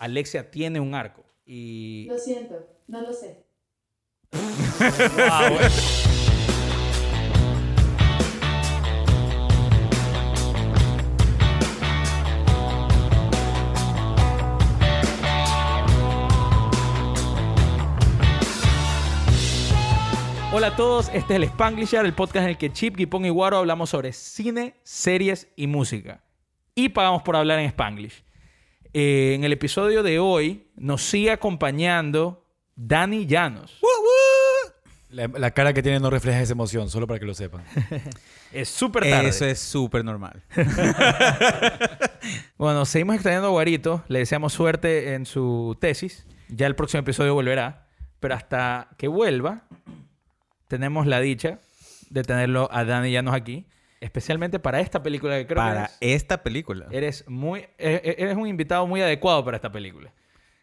Alexia tiene un arco. Y... Lo siento, no lo sé. Wow. Hola a todos, este es el Spanglisher, el podcast en el que Chip, Gipón y Guaro hablamos sobre cine, series y música. Y pagamos por hablar en Spanglish. Eh, en el episodio de hoy nos sigue acompañando Dani Llanos. La, la cara que tiene no refleja esa emoción, solo para que lo sepan. Es súper tarde. Eso es súper normal. Bueno, seguimos extrañando a Guarito. Le deseamos suerte en su tesis. Ya el próximo episodio volverá. Pero hasta que vuelva, tenemos la dicha de tenerlo a Dani Llanos aquí. Especialmente para esta película que creo Para que eres, esta película. eres muy... e- e- Eres un invitado muy adecuado para esta película.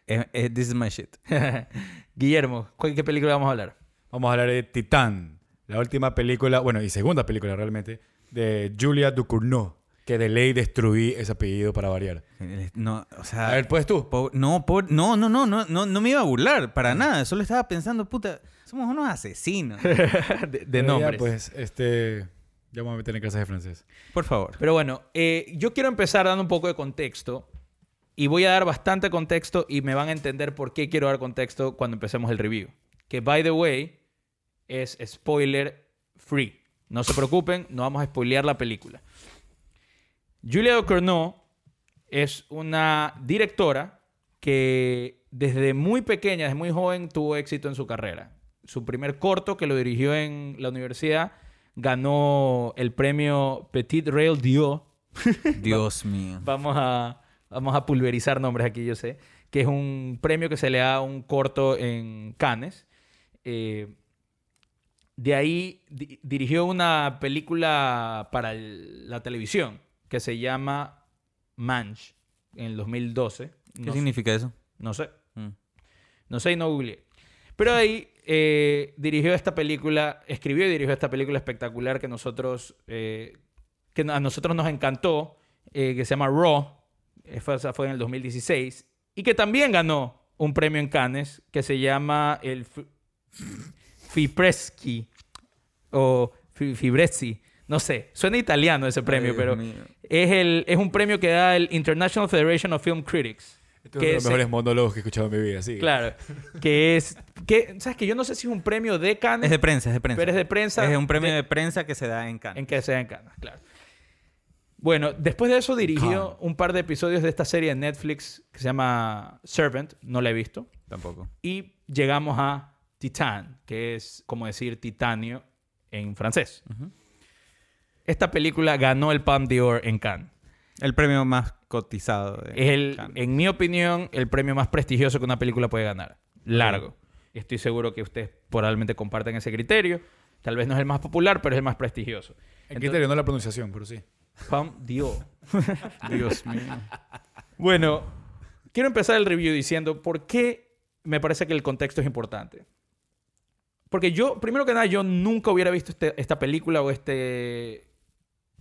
Eh, eh, this is my shit. Guillermo, ¿cuál- ¿qué película vamos a hablar? Vamos a hablar de Titán, la última película, bueno, y segunda película realmente, de Julia Ducournau, que de ley destruí ese apellido para variar. Eh, No, o sea... A ver, pues tú. po- no, po- no, no, no, no, no, no me iba a burlar para nada. Solo estaba pensando, puta, somos unos asesinos. de, de nombres. pues, este, ya vamos a meter en clases de francés. Por favor. Pero bueno, eh, yo quiero empezar dando un poco de contexto. Y voy a dar bastante contexto y me van a entender por qué quiero dar contexto cuando empecemos el review. Que, by the way, es spoiler free. No se preocupen, no vamos a spoilear la película. Julia Ducournau es una directora que desde muy pequeña, desde muy joven, tuvo éxito en su carrera. Su primer corto, que lo dirigió en la universidad, ganó el premio Petit Rail Dio. Dios mío. Vamos a, vamos a pulverizar nombres aquí, yo sé. Que es un premio que se le da a un corto en Cannes. Eh, de ahí di- dirigió una película para el- la televisión que se llama Manch en el 2012. ¿Qué No, significa eso? no sé. Mm. No sé y no googleé. Pero ahí eh, dirigió esta película, escribió y dirigió esta película espectacular que nosotros, eh, que a nosotros nos encantó, eh, que se llama Raw, eh, fue, esa fue en el 2016, y que también ganó un premio en Cannes que se llama el F- Fipreschi o Fi- Fibresci, no sé, suena italiano ese premio, Ay, pero es, el, es un premio que da el International Federation of Film Critics. Este es uno de los se- mejores monólogos que he escuchado en mi vida, sí. Claro. Que es. Que, ¿Sabes que Yo no sé si es un premio de Cannes, Es de prensa, es de prensa. pero es de prensa. Es un premio de- de prensa que se da en Cannes. En que sea en Cannes, claro. Bueno, después de eso dirigió un par de episodios de esta serie de Netflix que se llama Servant. No la he visto. Tampoco. Y llegamos a Titan, que es como decir titanio en francés. Esta película ganó el Palme d'Or en Cannes. El premio más cotizado de Es el, Cannes. en mi opinión, el premio más prestigioso que una película puede ganar. Largo. Estoy seguro que ustedes probablemente comparten ese criterio. Tal vez no es el más popular, pero es el más prestigioso. En criterio, no la pronunciación, pero sí. Pam Dio. Dios mío. Bueno, quiero empezar el review diciendo por qué me parece que el contexto es importante. Porque yo, primero que nada, yo nunca hubiera visto este- esta película o este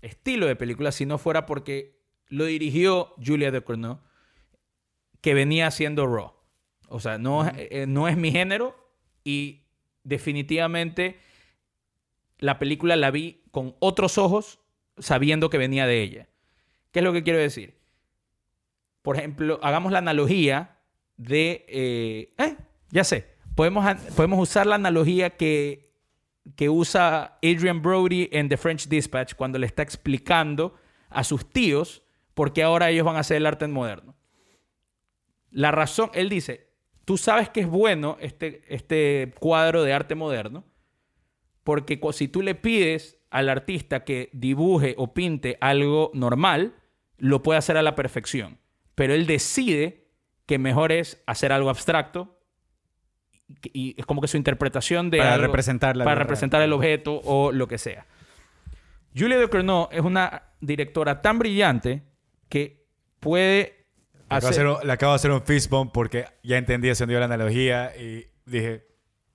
estilo de película si no fuera porque lo dirigió Julia Ducournau, que venía haciendo Raw. O sea, no, es- eh, no es mi género y definitivamente la película la vi con otros ojos sabiendo que venía de ella. ¿Qué es lo que quiero decir? Por ejemplo, hagamos la analogía de... eh, eh, ya sé. Podemos, podemos usar la analogía que, que usa Adrian Brody en The French Dispatch cuando le está explicando a sus tíos por qué ahora ellos van a hacer el arte moderno. La razón, él dice, tú sabes que es bueno este, este cuadro de arte moderno porque si tú le pides al artista que dibuje o pinte algo normal, lo puede hacer a la perfección. Pero él decide que mejor es hacer algo abstracto y- es como que su interpretación de Para algo- representar la para verdad. representar el objeto o lo que sea. Julia Ducournau es una directora tan brillante que puede Le acabo, de hacer... un, le acabo de hacer un fist bump porque ya entendí sentido de la analogía y dije,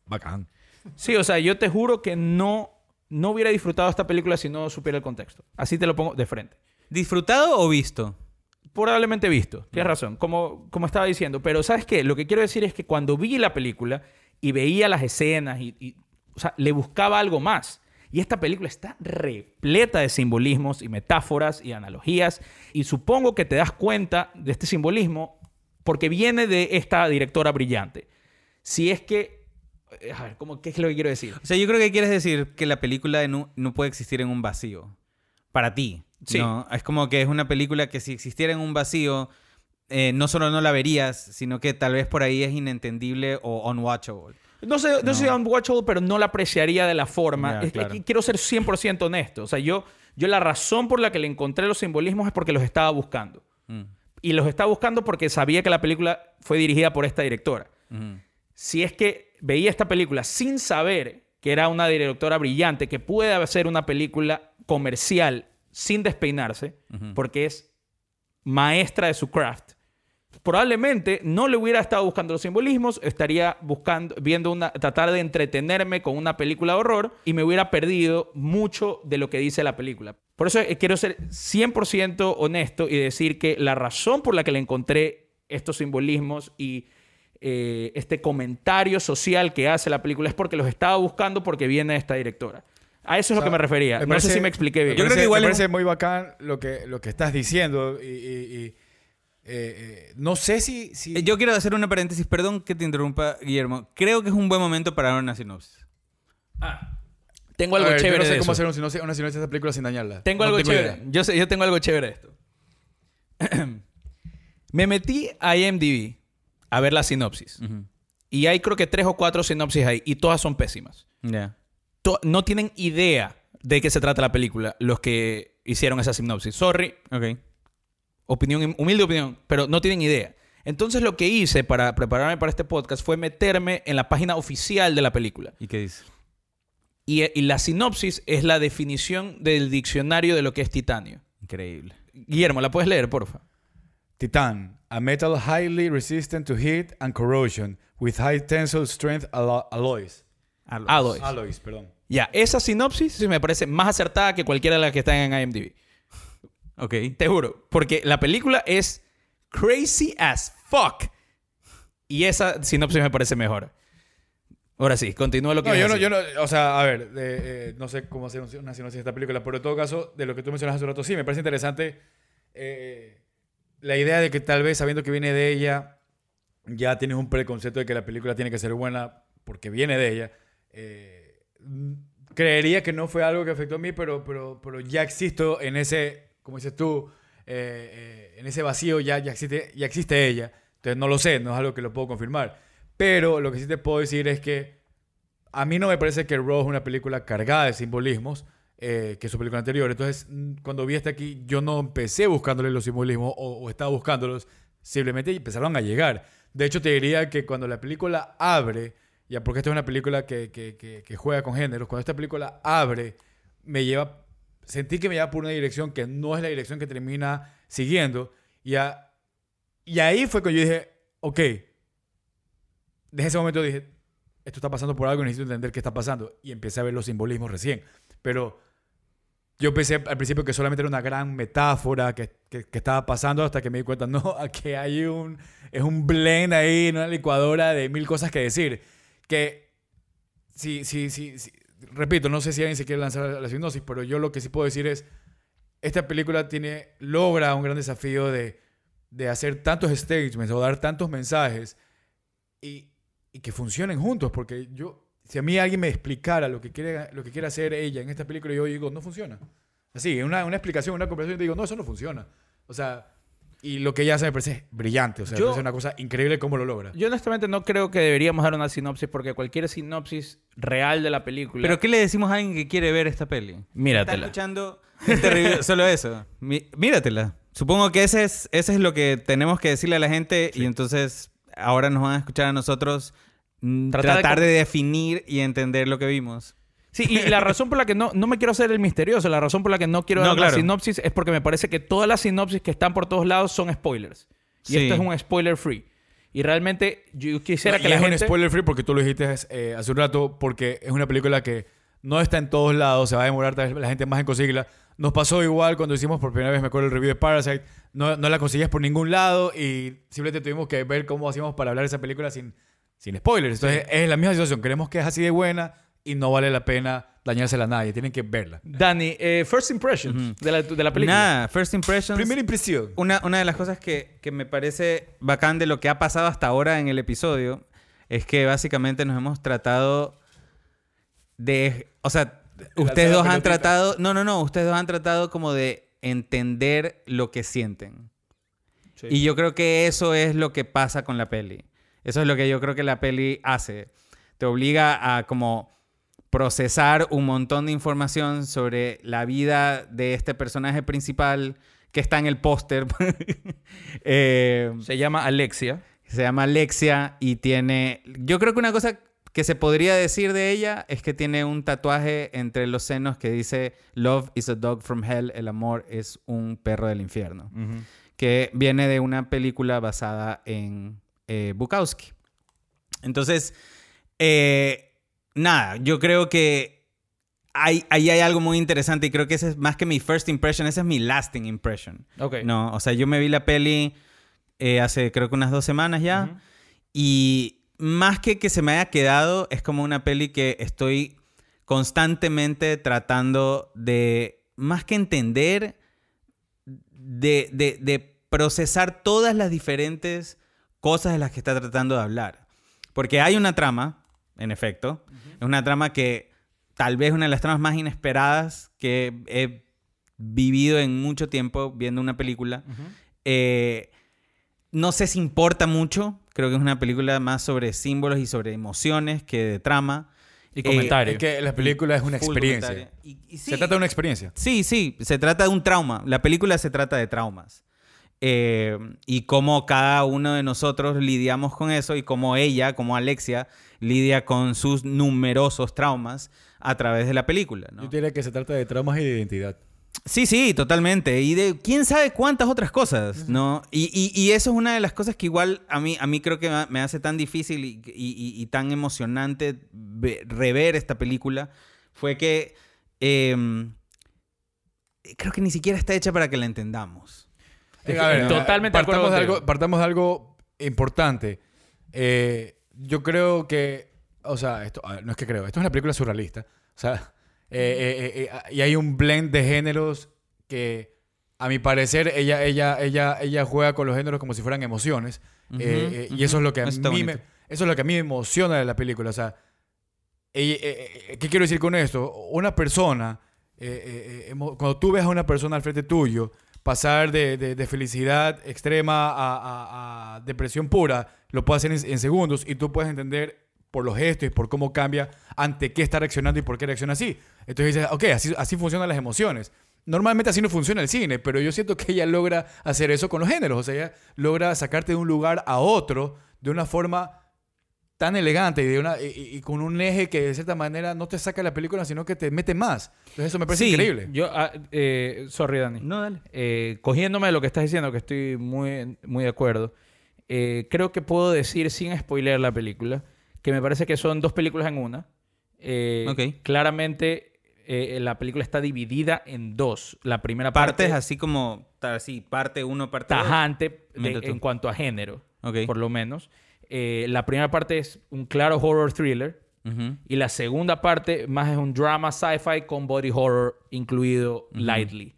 bacán. Sí, o sea, yo te juro que no, no hubiera disfrutado esta película si no supiera el contexto. Así te lo pongo de frente. ¿Disfrutado o visto? probablemente visto. Tienes razón, como, como estaba diciendo. Pero ¿sabes qué? Lo que quiero decir es que cuando vi la película y veía las escenas y, y- o sea, le buscaba algo más. Y esta película está repleta de simbolismos y metáforas y analogías. Y supongo que te das cuenta de este simbolismo porque viene de esta directora brillante. Si es que... eh, A ver, ¿cómo, ¿qué es lo que quiero decir? O sea, yo creo que quieres decir que la película no, no puede existir en un vacío. Para ti. Sí. ¿no? Es como que es una película que si existiera en un vacío, eh, no solo no la verías, sino que tal vez por ahí es inentendible o unwatchable. No sé, no, No. soy unwatchable, pero no la apreciaría de la forma. Es- claro. quiero ser 100% honesto. O sea, yo, yo la razón por la que le encontré los simbolismos es porque los estaba buscando. Mm. Y los estaba buscando porque sabía que la película fue dirigida por esta directora. Ujú. Si es que veía esta película sin saber que era una directora brillante, que puede hacer una película comercial sin despeinarse, porque es maestra de su craft, probablemente no le hubiera estado buscando los simbolismos, estaría buscando, viendo una, tratar de entretenerme con una película de horror y me hubiera perdido mucho de lo que dice la película. Por eso eh, quiero ser 100% honesto y decir que la razón por la que le encontré estos simbolismos y eh, este comentario social que hace la película es porque los estaba buscando porque viene esta directora. A eso es O lo que me refería. me no sé parece- si me expliqué bien. Yo creo que igual me parece muy bacán lo que, lo que estás diciendo y, y- y, eh, eh, no sé si... si- Eh, Yo quiero hacer una paréntesis, perdón que te interrumpa, Guillermo. Creo que es un buen momento para dar una sinopsis. Tengo A algo ver, yo chévere no sé de cómo eso. hacer un sinopsis- una sinopsis de esta película sin dañarla. Tengo No algo chévere. idea. Yo, sé, yo tengo algo chévere de esto. Me metí a IMDb a ver la sinopsis. Y hay creo que tres o cuatro sinopsis ahí. Y todas son pésimas. To- no tienen idea de qué se trata la película los que hicieron esa sinopsis. Sorry, Ok. Opinión, humilde opinión, pero no tienen idea. Entonces lo que hice para prepararme para este podcast fue meterme en la página oficial de la película. ¿Y qué dice? Y, y la sinopsis es la definición del diccionario de lo que es titanio. Increíble. Guillermo, ¿la puedes leer, porfa? Titan, a metal highly resistant to heat and corrosion with high tensile strength allo- alloys. Alloys. Alloys, perdón. Ya, esa sinopsis sí me parece más acertada que cualquiera de las que están en IMDb. Ok. Te juro. Porque la película es crazy as fuck. Y esa sinopsis me parece mejor. Ahora sí, continúa lo que No, yo no, yo no, o sea, a ver, eh, eh, no sé cómo hacer un- una sinopsis de esta película, pero en todo caso, de lo que tú mencionas hace un rato, sí, me parece interesante eh, la idea de que tal vez sabiendo que viene de ella, ya tienes un preconcepto de que la película tiene que ser buena porque viene de ella. Eh, creería que no fue algo que afectó a mí, pero, pero, pero ya existo en ese, como dices tú, eh, eh, en ese vacío ya, ya, existe, ya existe ella. Entonces no lo sé, no es algo que lo puedo confirmar. Pero lo que sí te puedo decir es que a mí no me parece que Raw es una película cargada de simbolismos eh, que su película anterior. Entonces, cuando vi esta aquí, yo no empecé buscándole los simbolismos o, o estaba buscándolos, simplemente empezaron a llegar. De hecho, te diría que cuando la película abre, ya porque esta es una película que, que- que- que juega con géneros, cuando esta película abre, me lleva, sentí que me lleva por una dirección que no es la dirección que termina siguiendo. Y, a- y ahí fue cuando yo dije, ok, desde ese momento dije, esto está pasando por algo necesito entender qué está pasando. Y empecé a ver los simbolismos recién. Pero yo pensé al principio que solamente era una gran metáfora que, que- que estaba pasando hasta que me di cuenta, no, que hay un, es un blend ahí, una licuadora de mil cosas que decir. Que, sí, sí, sí, sí. Repito, no sé si alguien se quiere lanzar a la hipnosis, pero yo lo que sí puedo decir es, esta película tiene, logra un gran desafío de, de hacer tantos statements o dar tantos mensajes y, y que funcionen juntos, porque yo, si a mí alguien me explicara lo que quiere, lo que quiere hacer ella en esta película, yo digo, no funciona. Así, una, una explicación, una conversación, digo, no, eso no funciona. O sea, y lo que ella hace me parece brillante, o sea, Yo- me parece una cosa increíble cómo lo logra. Yo honestamente no creo que deberíamos dar una sinopsis porque cualquier sinopsis real de la película... ¿Pero qué le decimos a alguien que quiere ver esta peli? Está Míratela. escuchando este review, solo eso. Míratela. Supongo que ese es, ese es lo que tenemos que decirle a la gente y entonces ahora nos van a escuchar a nosotros mm, Tratar tratar, de definir y entender lo que vimos. Sí, y la razón por la que no, no me quiero hacer el misterioso, la razón por la que no quiero No, dar claro. sinopsis es porque me parece que todas las sinopsis que están por todos lados son spoilers. Y Sí. esto es un spoiler free. Y realmente yo quisiera No, que y la es gente... un spoiler free porque tú lo dijiste eh, hace un rato, porque es una película que no está en todos lados, se va a demorar la gente más en conseguirla. Nos pasó igual cuando hicimos por primera vez, me acuerdo, el review de Parasite. No, no la conseguías por ningún lado y simplemente tuvimos que ver cómo hacíamos para hablar de esa película sin, sin spoilers. Entonces, es la misma situación. Creemos que es así de buena y no vale la pena dañársela a nadie. Tienen que verla. Dani, eh, first impressions de, la, de la película. Nada, First Impressions. Primera impresión. Una, una de las cosas que, que me parece bacán de lo que ha pasado hasta ahora en el episodio es que básicamente nos hemos tratado de... O sea, ustedes dos han pelotita. tratado... No, no, no. Ustedes dos han tratado como de entender lo que sienten. Sí. Y yo creo que eso es lo que pasa con la peli. Eso es lo que yo creo que la peli hace. Te obliga a como procesar un montón de información sobre la vida de este personaje principal que está en el póster. Eh, Se llama Alexia. se llama Alexia y tiene... Yo creo que una cosa que se podría decir de ella es que tiene un tatuaje entre los senos que dice Love is a dog from hell, el amor es un perro del infierno que viene de una película basada en eh, Bukowski. Entonces, eh, nada, yo creo que hay, ahí hay algo muy interesante y creo que ese es más que mi first impression, ese es mi lasting impression. Ok. No, o sea, yo me vi la peli eh, hace creo que unas dos semanas ya y más que que se me haya quedado, es como una peli que estoy constantemente tratando de, más que entender, de, de- de procesar todas las diferentes cosas de las que está tratando de hablar. Porque hay una trama, en efecto, es una trama que tal vez una de las tramas más inesperadas que he vivido en mucho tiempo viendo una película. Eh, no sé si importa mucho, creo que es una película más sobre símbolos y sobre emociones que de trama. Y Eh, comentario. Es que la película es una experiencia. comentario. Y- y sí, Se trata de una experiencia. Sí, sí, se trata de un trauma. La película se trata de traumas. Eh, y cómo cada uno de nosotros lidiamos con eso y cómo ella, como Alexia, lidia con sus numerosos traumas a través de la película. ¿no? Yo diría que se trata de traumas y de identidad. Sí, sí, totalmente. Y de quién sabe cuántas otras cosas, ¿no? Y, y- y eso es una de las cosas que igual a mí, a mí creo que me- hace tan difícil y, y- y- y tan emocionante ve- rever esta película. Fue que em, creo que ni siquiera está hecha para que la entendamos. Eh, a ver, Totalmente partamos de, algo, partamos de algo importante. Eh, yo creo que, o sea, esto, ver, no es que creo, esto es una película surrealista. O sea, eh, eh, eh, eh, y hay un blend de géneros que, a mi parecer, ella, ella, ella, ella juega con los géneros como si fueran emociones. Ujú, Eh, eh, y ujú. eso es lo que a está mí me, bonito. eso es lo que a mí me emociona de la película. O sea, eh, eh, ¿qué quiero decir con esto? Una persona, eh, eh, eh, cuando tú ves a una persona al frente tuyo pasar de, de- felicidad extrema a, a- depresión pura, lo puede hacer en, en segundos y tú puedes entender por los gestos y por cómo cambia ante qué está reaccionando y por qué reacciona así. Entonces dices, ok, así, así funcionan las emociones. Normalmente así no funciona el cine, pero yo siento que ella logra hacer eso con los géneros. O sea, ella logra sacarte de un lugar a otro de una forma tan elegante y, de una, y, y- y con un eje que de cierta manera no te saca de la película, sino que te mete más. Entonces eso me parece Sí. increíble. Yo, ah, eh, sorry, Dani. No, dale. Eh, cogiéndome de lo que estás diciendo, que estoy muy, muy de acuerdo, eh, creo que puedo decir sin spoiler la película, que me parece que son dos películas en una. Eh, Ok. Claramente eh, la película está dividida en dos. La primera parte Partes así como, así, parte uno, parte dos. tajante de- en cuanto a género, Ok. por lo menos. Eh, la primera parte es un claro horror thriller. Y la segunda parte más es un drama sci-fi con body horror incluido lightly.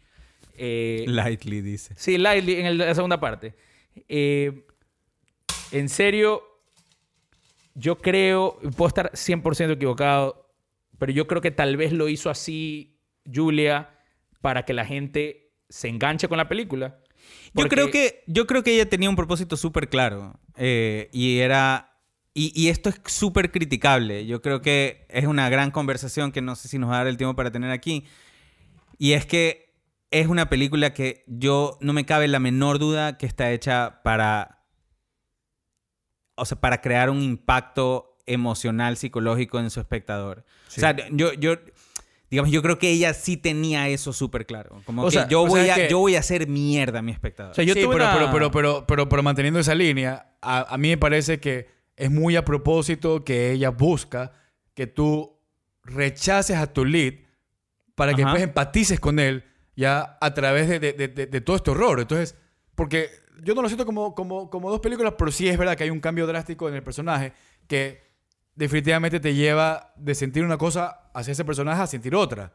Eh, Lightly dice. Sí, Lightly en el- la segunda parte. Eh, en serio, yo creo, puedo estar 100% equivocado, pero yo creo que tal vez lo hizo así Julia para que la gente se enganche con la película. Yo creo que yo creo que ella tenía un propósito súper claro eh, y era y, y esto es súper criticable. Yo creo que es una gran conversación que no sé si nos va a dar el tiempo para tener aquí. Y es que es una película que yo no me cabe la menor duda que está hecha para o sea, para crear un impacto emocional, psicológico en su espectador. Sí. O sea, yo, yo, digamos, yo creo que ella sí tenía eso súper claro. Como O que sea, yo, o sea, voy a, que- yo voy a hacer mierda a mi espectador. O sea, yo sí, tuve pero, una- pero, pero, pero, pero, pero manteniendo esa línea, a, a mí me parece que es muy a propósito que ella busca que tú rechaces a tu lead para que Ajá. después empatices con él ya a través de, de- de- de- de todo este horror. Entonces, porque yo no lo siento como, como, como dos películas, pero sí es verdad que hay un cambio drástico en el personaje que definitivamente te lleva de sentir una cosa hacia ese personaje a sentir otra.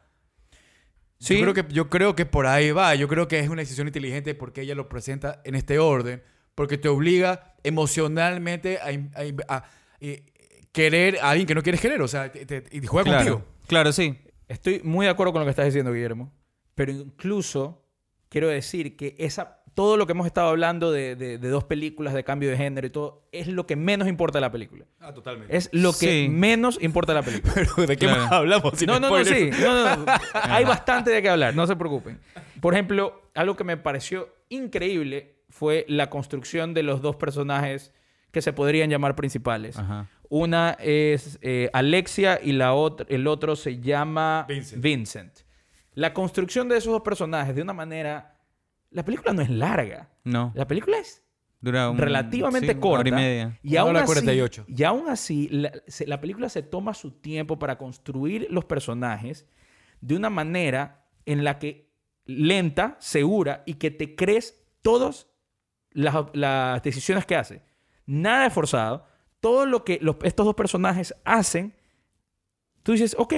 Sí. Yo creo, que, yo creo que por ahí va. Yo creo que es una decisión inteligente porque ella lo presenta en este orden. Porque te obliga emocionalmente a, a- a- eh, querer a alguien que no quieres querer. O sea, te- te- y juega Claro, contigo. claro, sí. Estoy muy de acuerdo con lo que estás diciendo, Guillermo. Pero incluso quiero decir que esa, todo lo que hemos estado hablando de, de- de dos películas de cambio de género y todo, es lo que menos importa de la película. Ah, totalmente. Es lo que Sí. menos importa de la película. Pero ¿de qué Claro. más hablamos? Sin No, no, no, sí. No, no, no. Hay bastante de qué hablar, no se preocupen. Por ejemplo, algo que me pareció increíble fue la construcción de los dos personajes que se podrían llamar principales. Ajá. Una es eh, Alexia y la otra, el otro se llama Vincent. Vincent. La construcción de esos dos personajes de una manera... La película no es larga. No. La película es Dura un- relativamente sí, corta. Hora y media. Y Una aún hora así, 48. y aún así la, se- la película se toma su tiempo para construir los personajes de una manera en la que lenta, segura y que te crees todas las, las decisiones que hace. Nada es forzado. Todo lo que los- estos dos personajes hacen, tú dices, ok,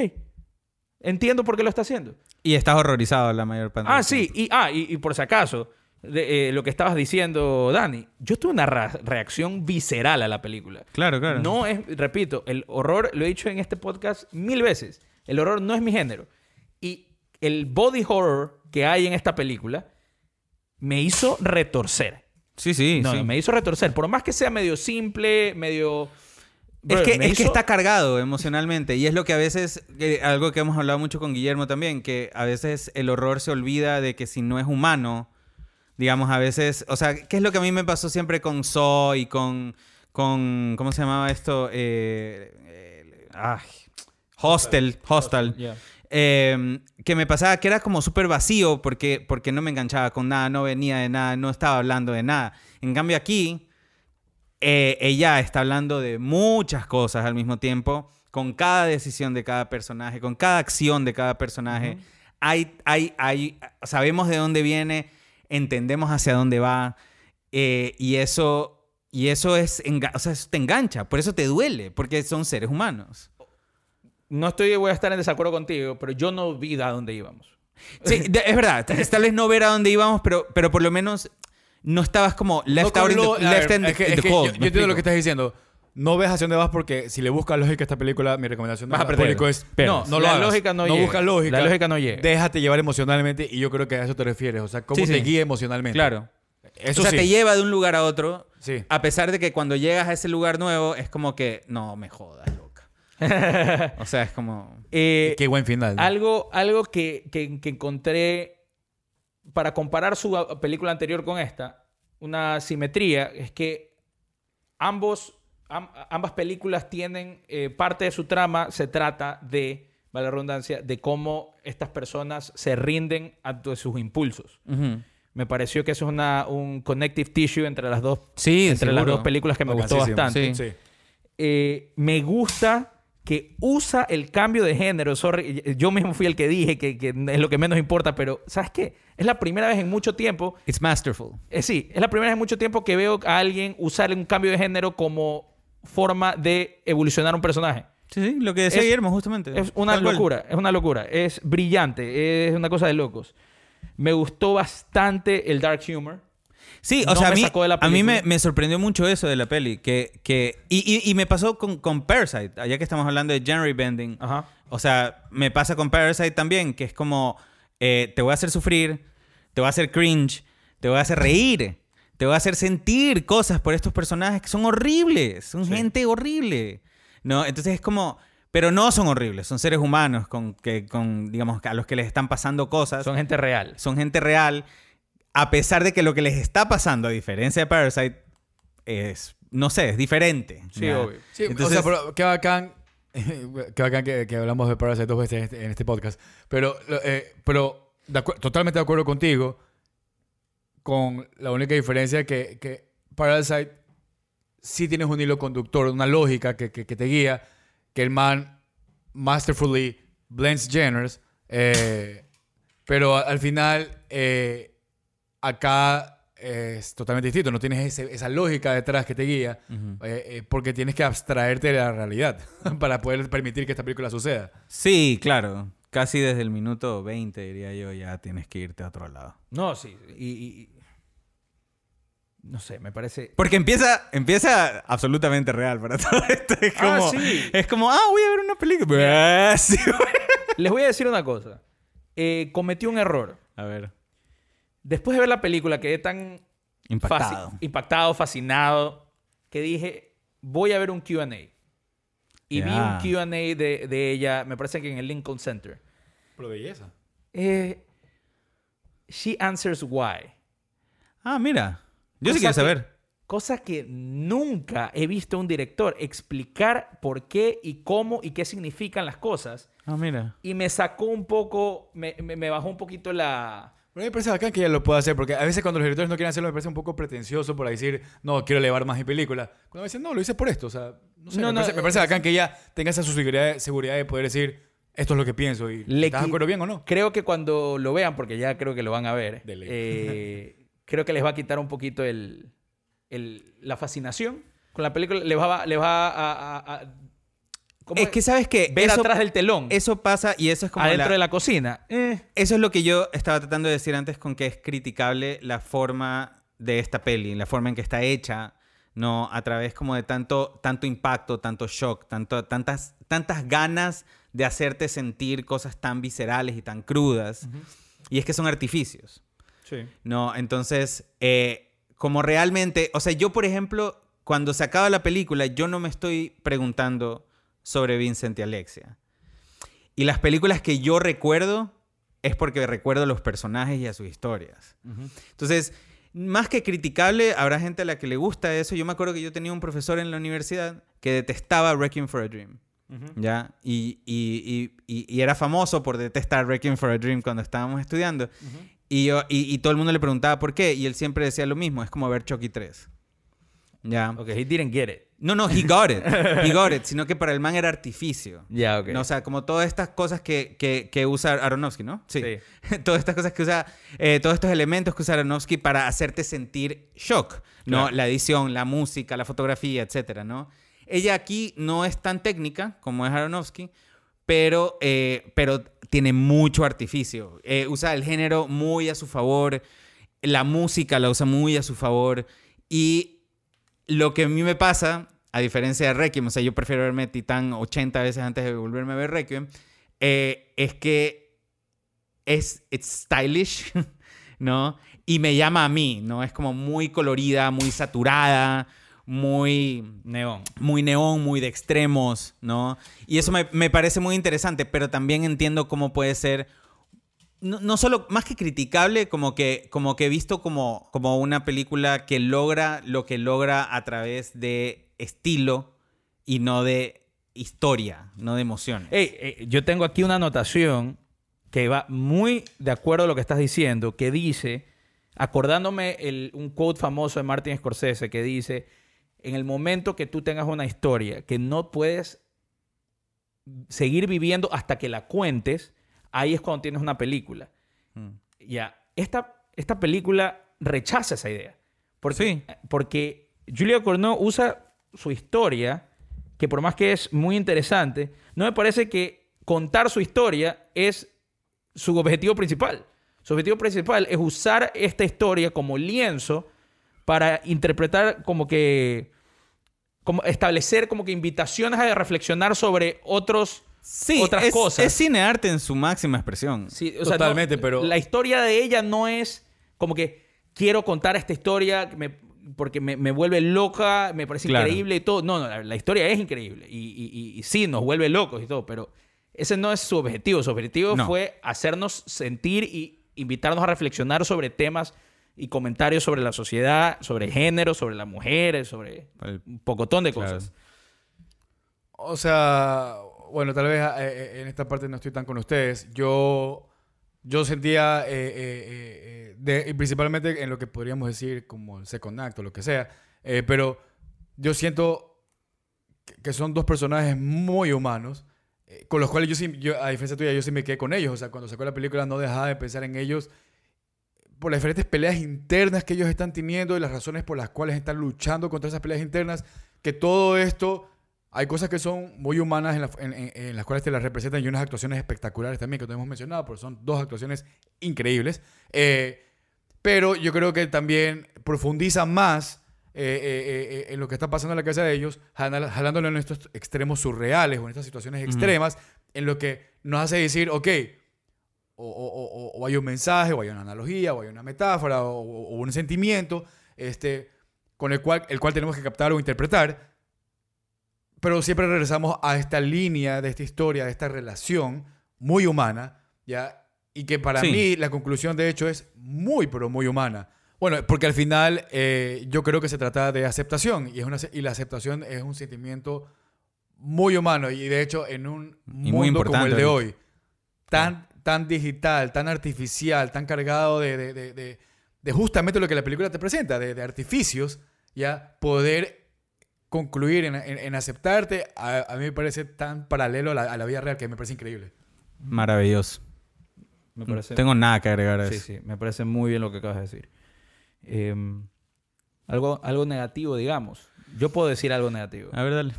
entiendo por qué lo está haciendo. Y estás horrorizado la mayor parte. Ah, sí. Y, ah, y, y por si acaso, de, eh, lo que estabas diciendo, Dani, yo tuve una reacción visceral a la película. Claro, claro. No es, repito, el horror, lo he dicho en este podcast mil veces, el horror no es mi género. Y el body horror que hay en esta película me hizo retorcer. Sí, sí, No, sí. no, me hizo retorcer. Por más que sea medio simple, medio... Es, que, es que hizo- está cargado emocionalmente. Y es lo que a veces, que- algo que hemos hablado mucho con Guillermo también, que a veces el horror se olvida de que si no es humano, digamos, a veces, o sea, ¿qué es lo que a mí me pasó siempre con Saw y con, con ¿cómo se llamaba esto? Eh, eh, ay, Hostel, Hostel. Yeah. Eh, que me pasaba que era como súper vacío porque, porque no me enganchaba con nada, no venía de nada, no estaba hablando de nada. En cambio aquí, eh, ella está hablando de muchas cosas al mismo tiempo, con cada decisión de cada personaje, con cada acción de cada personaje. hay, hay, hay, sabemos de dónde viene, entendemos hacia dónde va, eh, y eso... Y eso es, o sea, eso te engancha, por eso te duele, porque son seres humanos. No estoy, voy a estar en desacuerdo contigo, pero yo no vi a dónde íbamos. Sí, es verdad. Tal vez no ver a dónde íbamos, pero, pero por lo menos no estabas como left No out in lo- the, a left ver, in the, es que- in es the que cold. Yo, ¿me yo entiendo lo que estás diciendo. No ves hacia dónde vas porque si le buscas lógica a esta película, mi recomendación al perder. público es Pero no, no lo la hagas. lógica no no llega. buscas lógica. La lógica no llega. Déjate llevar emocionalmente y yo creo que a eso te refieres. O sea, cómo Sí, te sí. guía emocionalmente. Claro. Eso o sea, sí. te lleva de un lugar a otro, Sí. a pesar de que cuando llegas a ese lugar nuevo es como que, no me jodas, loca. o sea, es como... Eh, Qué buen final. ¿no? Algo, algo que, que- que encontré para comparar su a- película anterior con esta, una simetría, es que ambos, am- ambas películas tienen, eh, parte de su trama se trata de, vale la redundancia, de cómo estas personas se rinden ante sus impulsos. Me pareció que eso es una, un connective tissue entre las dos, Sí, entre las dos películas que me gustó bastante. Sí. Sí. Eh, me gusta que usa el cambio de género. Sorry, yo mismo fui el que dije que, que es lo que menos importa, pero ¿sabes qué? Es la primera vez en mucho tiempo, It's masterful. eh, sí, es la primera vez en mucho tiempo que veo a alguien usar un cambio de género como forma de evolucionar un personaje. Sí, sí, lo que decía Es- Guillermo, justamente. Es una Tal cual. locura, es una locura. Es brillante, es una cosa de locos. Me gustó bastante el dark humor. Sí, o No sea, a mí, a mí me, me sorprendió mucho eso de la peli. Que, que, y, y- y me pasó con, con Parasite, allá que estamos hablando de genre bending. Ajá. O sea, me pasa con Parasite también, que es como, eh, te voy a hacer sufrir, te voy a hacer cringe, te voy a hacer reír, te voy a hacer sentir cosas por estos personajes que son horribles, son Sí. gente horrible. ¿No? Entonces es como, pero no son horribles, son seres humanos con, que, con, digamos, a los que les están pasando cosas Son gente real. son gente real, a pesar de que lo que les está pasando, a diferencia de Parasite, es, no sé, es diferente. Sí, obvio. Sí, Entonces- o sea, pero qué bacán. Qué bacán que, que hablamos de Parasite dos veces en este, en este podcast. Pero, eh, pero de totalmente de acuerdo contigo. Con la única diferencia que, que Parasite sí tienes un hilo conductor, una lógica que, que- que te guía. Que el man masterfully blends genres. eh, Pero a- al final, eh, acá es totalmente distinto. No tienes ese- esa lógica detrás que te guía, eh, porque tienes que abstraerte de la realidad para poder permitir que esta película suceda. Sí, claro. Casi desde el minuto 20, diría yo, ya tienes que irte a otro lado. No, sí. Y, y- no sé, me parece... Porque empieza, empieza absolutamente real para todo esto. Es Ah, como, sí. es como ah, voy a ver una película. Ah, sí, güey. Les voy a decir una cosa. Eh, cometí un error. a ver. Después de ver la película quedé tan Impactado. impactado, fascinado, que dije, voy a ver un Q&A. Y vi un Q&A de, de ella, me parece que en el Lincoln Center. Pero belleza. Eh, she answers why. Ah, mira. Yo sí quiero que- saber. Cosa que nunca he visto a un director explicar por qué y cómo y qué significan las cosas. Ah, mira. Y me sacó un poco, me, me- me bajó un poquito la... Pero a mí me parece bacán que ella lo pueda hacer, porque a veces cuando los directores no quieren hacerlo me parece un poco pretencioso por decir, no, quiero elevar más mi película. Cuando me dicen, no, lo hice por esto, o sea, no sé, No, me, no, parece, me parece bacán que ella tenga esa seguridad, seguridad de poder decir, esto es lo que pienso y Le ¿estás de acuerdo bien o no? Creo que cuando lo vean, porque ya creo que lo van a ver, eh, creo que les va a quitar un poquito el, el- la fascinación con la película. Les va, les va a... a- a- ¿cómo Es que, ¿sabes qué? ver eso, atrás del telón, eso pasa y eso es como adentro la- de la cocina. Eh, Eso es lo que yo estaba tratando de decir antes con que es criticable la forma de esta peli, la forma en que está hecha, ¿no? A través como de tanto, tanto impacto, tanto shock, tanto, tantas, tantas ganas de hacerte sentir cosas tan viscerales y tan crudas. Y es que son artificios, ¿no? Entonces, eh, como realmente, o sea, yo por ejemplo, cuando se acaba la película, yo no me estoy preguntando sobre Vincent y Alexia. Y las películas que yo recuerdo es porque recuerdo a los personajes y a sus historias. Entonces, más que criticable, habrá gente a la que le gusta eso. Yo me acuerdo que yo tenía un profesor en la universidad que detestaba Wrecking for a Dream. ¿Ya? Y, y- y- y- era famoso por detestar Wrecking for a Dream cuando estábamos estudiando. y, yo, y, y todo el mundo le preguntaba por qué. Y él siempre decía lo mismo. Es como ver Chucky 3. ¿Ya? ok, he didn't get it. No, no, he got it. He got it. Sino que para el man era artificio. Ya, ok. No, o sea, como todas estas cosas que, que, que usa Aronofsky, ¿no? Sí. todas estas cosas que usa, eh, todos estos elementos que usa Aronofsky para hacerte sentir shock, ¿no? Claro. La edición, la música, la fotografía, etcétera, ¿no? Ella aquí no es tan técnica como es Aronofsky, pero, eh, pero tiene mucho artificio. Eh, usa el género muy a su favor, la música la usa muy a su favor y lo que a mí me pasa, a diferencia de Requiem, o sea, yo prefiero verme Titán 80 veces antes de volverme a ver Requiem, eh, es que es it's stylish, ¿no? Y me llama a mí, ¿no? Es como muy colorida, muy saturada, muy Neón. muy neón, muy de extremos, ¿no? Y eso me, me parece muy interesante, pero también entiendo cómo puede ser, no, no solo, más que criticable, como que, como que visto como, como una película que logra lo que logra a través de estilo y no de historia, no de emociones. Ey, ey, yo tengo aquí una anotación que va muy de acuerdo a lo que estás diciendo, que dice, acordándome el- un quote famoso de Martin Scorsese, que dice, en el momento que tú tengas una historia que no puedes seguir viviendo hasta que la cuentes, ahí es cuando tienes una película. Mm. Ya, esta, esta película rechaza esa idea. Porque, Sí. porque Julia Corneau usa su historia, que por más que es muy interesante, no me parece que contar su historia es su objetivo principal. Su objetivo principal es usar esta historia como lienzo para interpretar como que como establecer como que invitaciones a reflexionar sobre otros Sí, otras es, cosas. es cinearte en su máxima expresión. Sí, o sea, Totalmente, no- pero- La historia de ella no es como que quiero contar esta historia me- porque me, me vuelve loca, me parece Claro. increíble y todo. No, no, la, la historia es increíble y, y- y- y sí, nos vuelve locos y todo, pero ese no es su objetivo. Su objetivo No. fue hacernos sentir y invitarnos a reflexionar sobre temas y comentarios sobre la sociedad, sobre género, sobre las mujeres, sobre El- un pocotón de Claro. cosas. O sea, bueno, tal vez eh, eh, en esta parte no estoy tan con ustedes. Yo, yo sentía, eh, eh, eh, eh, de- y principalmente en lo que podríamos decir como el second act o lo que sea, eh, pero yo siento que- son dos personajes muy humanos eh, con los cuales yo sí, yo, a diferencia tuya, yo sí me quedé con ellos. O sea, cuando sacó la película no dejaba de pensar en ellos por las diferentes peleas internas que ellos están teniendo y las razones por las cuales están luchando contra esas peleas internas, que todo esto, hay cosas que son muy humanas en, la- en- en- en las cuales te las representan y unas actuaciones espectaculares también que no hemos mencionado, porque son dos actuaciones increíbles. Eh, pero yo creo que también profundiza más eh, eh, eh, en lo que está pasando en la cabeza de ellos, jalándolo en estos extremos surreales o en estas situaciones extremas, en lo que nos hace decir, ok, o, o- o- o hay un mensaje, o hay una analogía, o hay una metáfora, o un sentimiento este, con el cual, el cual tenemos que captar o interpretar, pero siempre regresamos a esta línea de esta historia, de esta relación muy humana, ¿ya? Y que para Sí. mí la conclusión de hecho es muy, pero muy humana. Bueno, porque al final eh, yo creo que se trata de aceptación y, es una, y la aceptación es un sentimiento muy humano y de hecho en un Y mundo como el de hoy, tan, tan digital, tan artificial, tan cargado de, de- de- de- justamente lo que la película te presenta, de artificios, ya poder concluir en, en- en aceptarte, a, a mí me parece tan paralelo a la, a la vida real que me parece increíble. Maravilloso. Me parece... No tengo nada que agregar a Sí, eso. sí, me parece muy bien lo que acabas de decir. Em, algo, algo negativo, digamos. Yo puedo decir algo negativo. A ver, dale.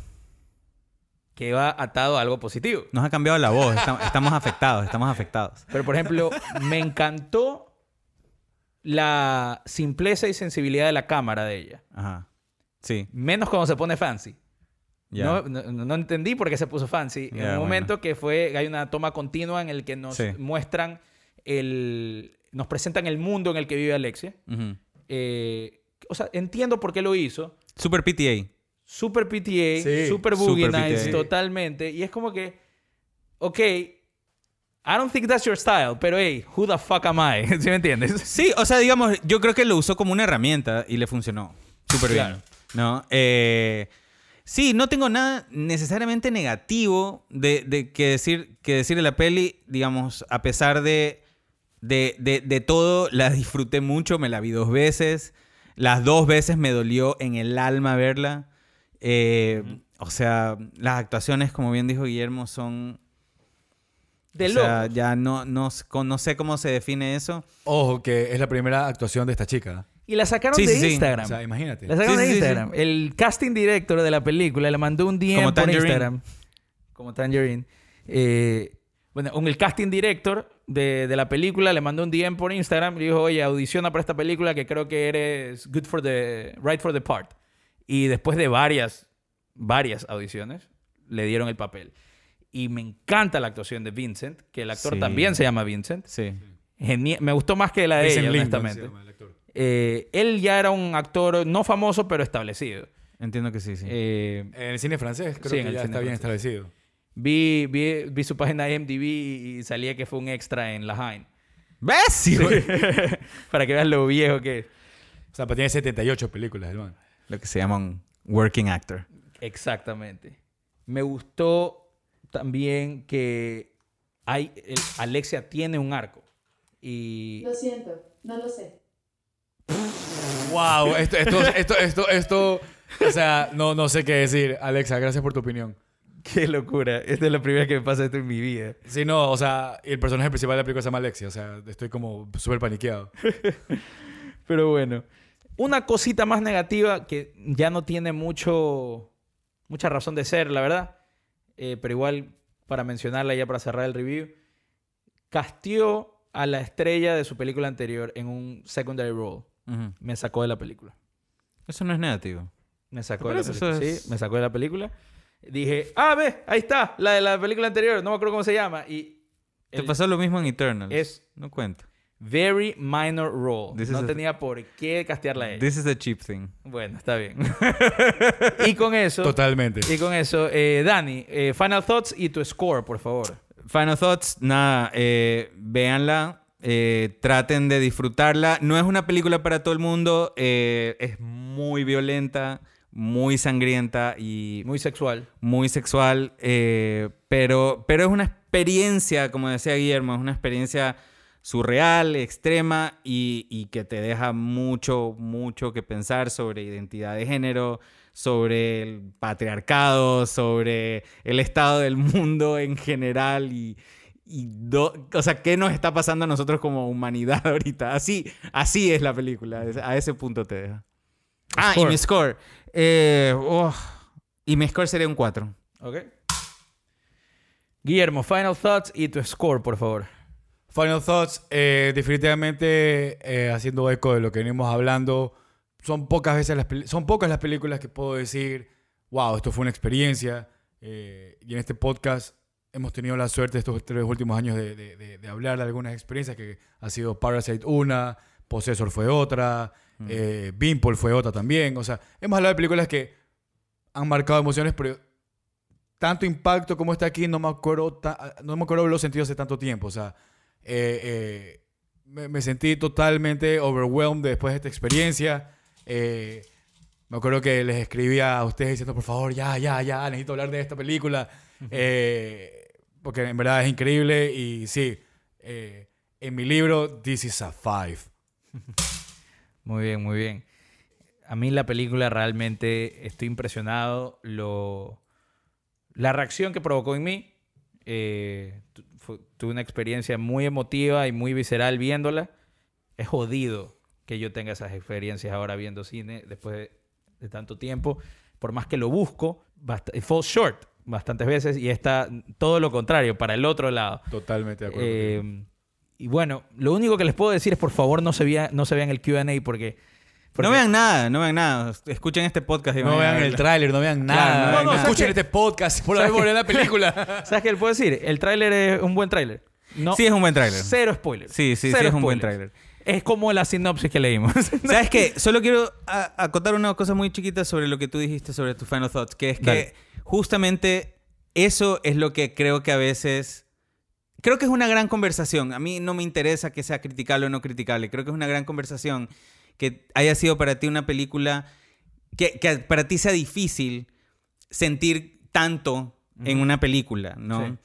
Que va atado a algo positivo. Nos ha cambiado la voz. Estam- Estamos afectados, estamos afectados. Pero, por ejemplo, me encantó la simpleza y sensibilidad de la cámara de ella. Ajá. Sí. Menos cuando se pone fancy. No, no, no entendí por qué se puso fancy. en Ya, un bueno. momento que fue, hay una toma continua en el que nos Sí. muestran el, nos presentan el mundo en el que vive Alexia. Eh, o sea, entiendo por qué lo hizo. Super PTA. Super PTA, Sí, super Boogie super Nights, PTA. totalmente. Y es como que, ok, I don't think that's your style, pero hey, who the fuck am I? ¿Sí me entiendes? Sí, o sea, digamos, yo creo que lo usó como una herramienta y le funcionó. Súper Claro. bien. ¿No? Eh, sí, no tengo nada necesariamente negativo de, de que, decir, que decir de la peli. Digamos, a pesar de, de, de- de todo, la disfruté mucho. Me la vi dos veces. Las dos veces me dolió en el alma verla. Eh, O sea, las actuaciones, como bien dijo Guillermo, son... De o sea, ya no, no, no sé cómo se define eso. Ojo, que es la primera actuación de esta chica. Y la sacaron Sí, de sí, sí. Instagram. O sea, imagínate. La sacaron Sí, de sí, sí, Instagram. El casting director de la película le mandó un DM Como por. Instagram. Como Tangerine. Eh, bueno, un- el casting director de, de la película le mandó un DM por Instagram y le dijo, oye, audiciona para esta película que creo que eres good for the... right for the part. Y después de varias, varias audiciones, le dieron el papel. Y me encanta la actuación de Vincent, que el actor Sí. también se llama Vincent. Sí. Geni- me gustó más que la de Vincent ella, Lindon se honestamente. llama el actor. Eh, él ya era un actor no famoso, pero establecido. Entiendo que sí, sí. Eh, En el cine francés creo Sí, que ya está bien francés. establecido. vi, vi, vi su página de MDB y salía que fue un extra en La Haine. ¡Ves? Para que veas lo viejo que es. O sea, pues tiene 78 películas el man. Lo que se llama un working actor. Exactamente. Me gustó también que hay, el- Alexia tiene un arco. Y Lo siento, no lo sé. Wow, esto, esto, esto, esto, esto, o sea, no, no sé qué decir. Alexa, gracias por tu opinión. qué locura. Esta es la primera vez que me pasa esto en mi vida. Sí, no, o sea, el personaje principal de la película se llama Alexia, o sea, estoy como súper paniqueado. Pero bueno, una cosita más negativa que ya no tiene mucho, mucha razón de ser, la verdad. Eh, pero igual, para mencionarla ya para cerrar el review, castió a la estrella de su película anterior en un secondary role. Ujú. Me sacó de la película. Eso no es negativo. Me sacó ¿Te de la película. Es- Sí, me sacó de la película. Dije, ah, ve, ahí está, la de la película anterior, no me acuerdo cómo se llama. Y Te el- pasó lo mismo en Eternals. es No cuenta. very minor role. This no is a- tenía por qué castearla a ella. This is a cheap thing. Bueno, está bien. y con eso, Totalmente. y con eso, eh, Dani, eh, final thoughts y tu score, por favor. Final Thoughts, nada, eh, véanla, eh, traten de disfrutarla. No es una película para todo el mundo, eh, es muy violenta, muy sangrienta y Muy sexual. muy sexual, eh, pero, pero es una experiencia, como decía Guillermo, es una experiencia surreal, extrema y, y que te deja mucho, mucho que pensar sobre identidad de género, sobre el patriarcado, sobre el estado del mundo en general y, y do- o sea, ¿qué nos está pasando a nosotros como humanidad ahorita? Así, así es la película, a ese punto te deja. Ah, y mi score. Eh, oh, y mi score sería un 4. Ok. Guillermo, final thoughts y tu score, por favor. Final Thoughts, eh, definitivamente eh, haciendo eco de lo que venimos hablando, son pocas veces las son pocas las películas que puedo decir, wow, esto fue una experiencia. eh, y en este podcast hemos tenido la suerte estos tres últimos años de, de- de- de hablar de algunas experiencias que ha sido Parasite una, Possessor fue otra, eh, Beanpole fue otra también. O sea, hemos hablado de películas que han marcado emociones, pero tanto impacto como está aquí no me acuerdo, no me acuerdo los sentidos hace tanto tiempo. O sea, eh, eh, me, me sentí totalmente overwhelmed después de esta experiencia. Eh, me acuerdo que les escribía a ustedes diciendo, por favor, ya, ya, ya, necesito hablar de esta película. Eh, porque en verdad es increíble y sí, eh, en mi libro, This is a Five. Muy bien, muy bien. A mí la película realmente estoy impresionado. Lo, la reacción que provocó en mí. eh, fue- tuve una experiencia muy emotiva y muy visceral viéndola. Es jodido que yo tenga esas experiencias ahora viendo cine después de, de tanto tiempo. Por más que lo busco, bast- it falls short bastantes veces y está todo lo contrario, para el otro lado. Totalmente de acuerdo. Eh, y bueno, lo único que les puedo decir es por favor no se, vea, no se vean el QA porque, porque- No vean nada, no vean nada. Escuchen este podcast y no vean el tráiler, no vean Claro, nada. no, no, no, ¿sabes escuchen este podcast por la vez ver la película. ¿Sabes qué le puedo decir? El tráiler es un buen tráiler. No, Sí, es un buen tráiler. Cero spoilers. Sí, sí, sí, es un buen tráiler. Es como la sinopsis que leímos. ¿Sabes qué? Solo quiero acotar una cosa muy chiquita sobre lo que tú dijiste sobre tus final thoughts, que es que Dale. Justamente eso es lo que creo que a veces... Creo que es una gran conversación. A mí no me interesa que sea criticable o no criticable. Creo que es una gran conversación que haya sido para ti una película que, que para ti sea difícil sentir tanto en una película, ¿no? Sí.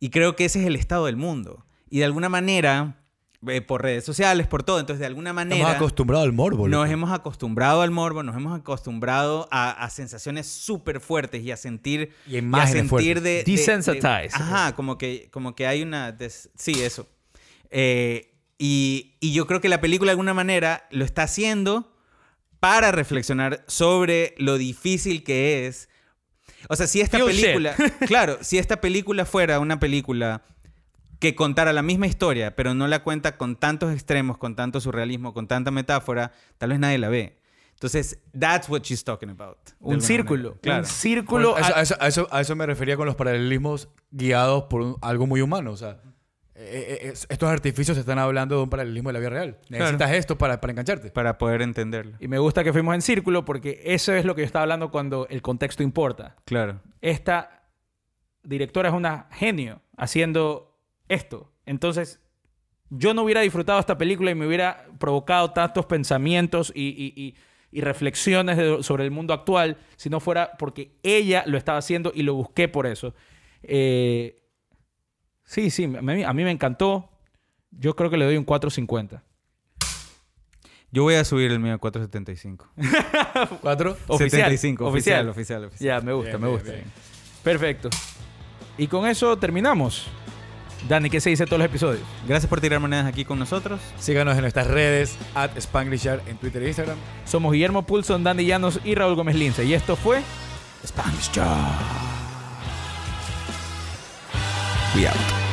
Y creo que ese es el estado del mundo. Y de alguna manera, eh, por redes sociales, por todo, entonces de alguna manera... Estamos acostumbrados al morbo. Nos loco. hemos acostumbrado al morbo, nos hemos acostumbrado a, a sensaciones súper fuertes y a sentir... Y imágenes a sentir de, de- Desensitized. de- ajá, como que, como que hay una... des- sí, eso. Eh, y, y yo creo que la película de alguna manera lo está haciendo para reflexionar sobre lo difícil que es. O sea, si esta Feel shit. película... claro, si esta película fuera una película que contara la misma historia, pero no la cuenta con tantos extremos, con tanto surrealismo, con tanta metáfora, tal vez nadie la ve. Entonces, that's what she's talking about. un círculo. Claro. Un círculo. Bueno, a, eso, a- a eso- a eso- a eso me refería con los paralelismos guiados por un- algo muy humano. O sea, eh, eh, es- estos artificios están hablando de un paralelismo de la vida real. Necesitas esto para, para engancharte. Para poder entenderlo. Y me gusta que fuimos en círculo porque eso es lo que yo estaba hablando cuando el contexto importa. Claro. Esta directora es una genio haciendo esto. Entonces, yo no hubiera disfrutado esta película y me hubiera provocado tantos pensamientos y, y- y- y reflexiones de- sobre el mundo actual si no fuera porque ella lo estaba haciendo y lo busqué por eso. Eh, sí, sí, a mí, a mí me encantó. Yo creo que le doy un 4.50. Yo voy a subir el mío a 475. ¿Cuatro? Oficial, 75, oficial. oficial, oficial. Ya, me gusta, Bien, me bien, gusta. bien. Perfecto. Y con eso terminamos. Dani, ¿qué se dice todos los episodios? Gracias por tirar monedas aquí con nosotros. Síganos en nuestras redes, at Spanglishar en Twitter e Instagram. Somos Guillermo Pulson, Dani Llanos y Raúl Gómez Lince. Y esto fue Spanish Jar. We out.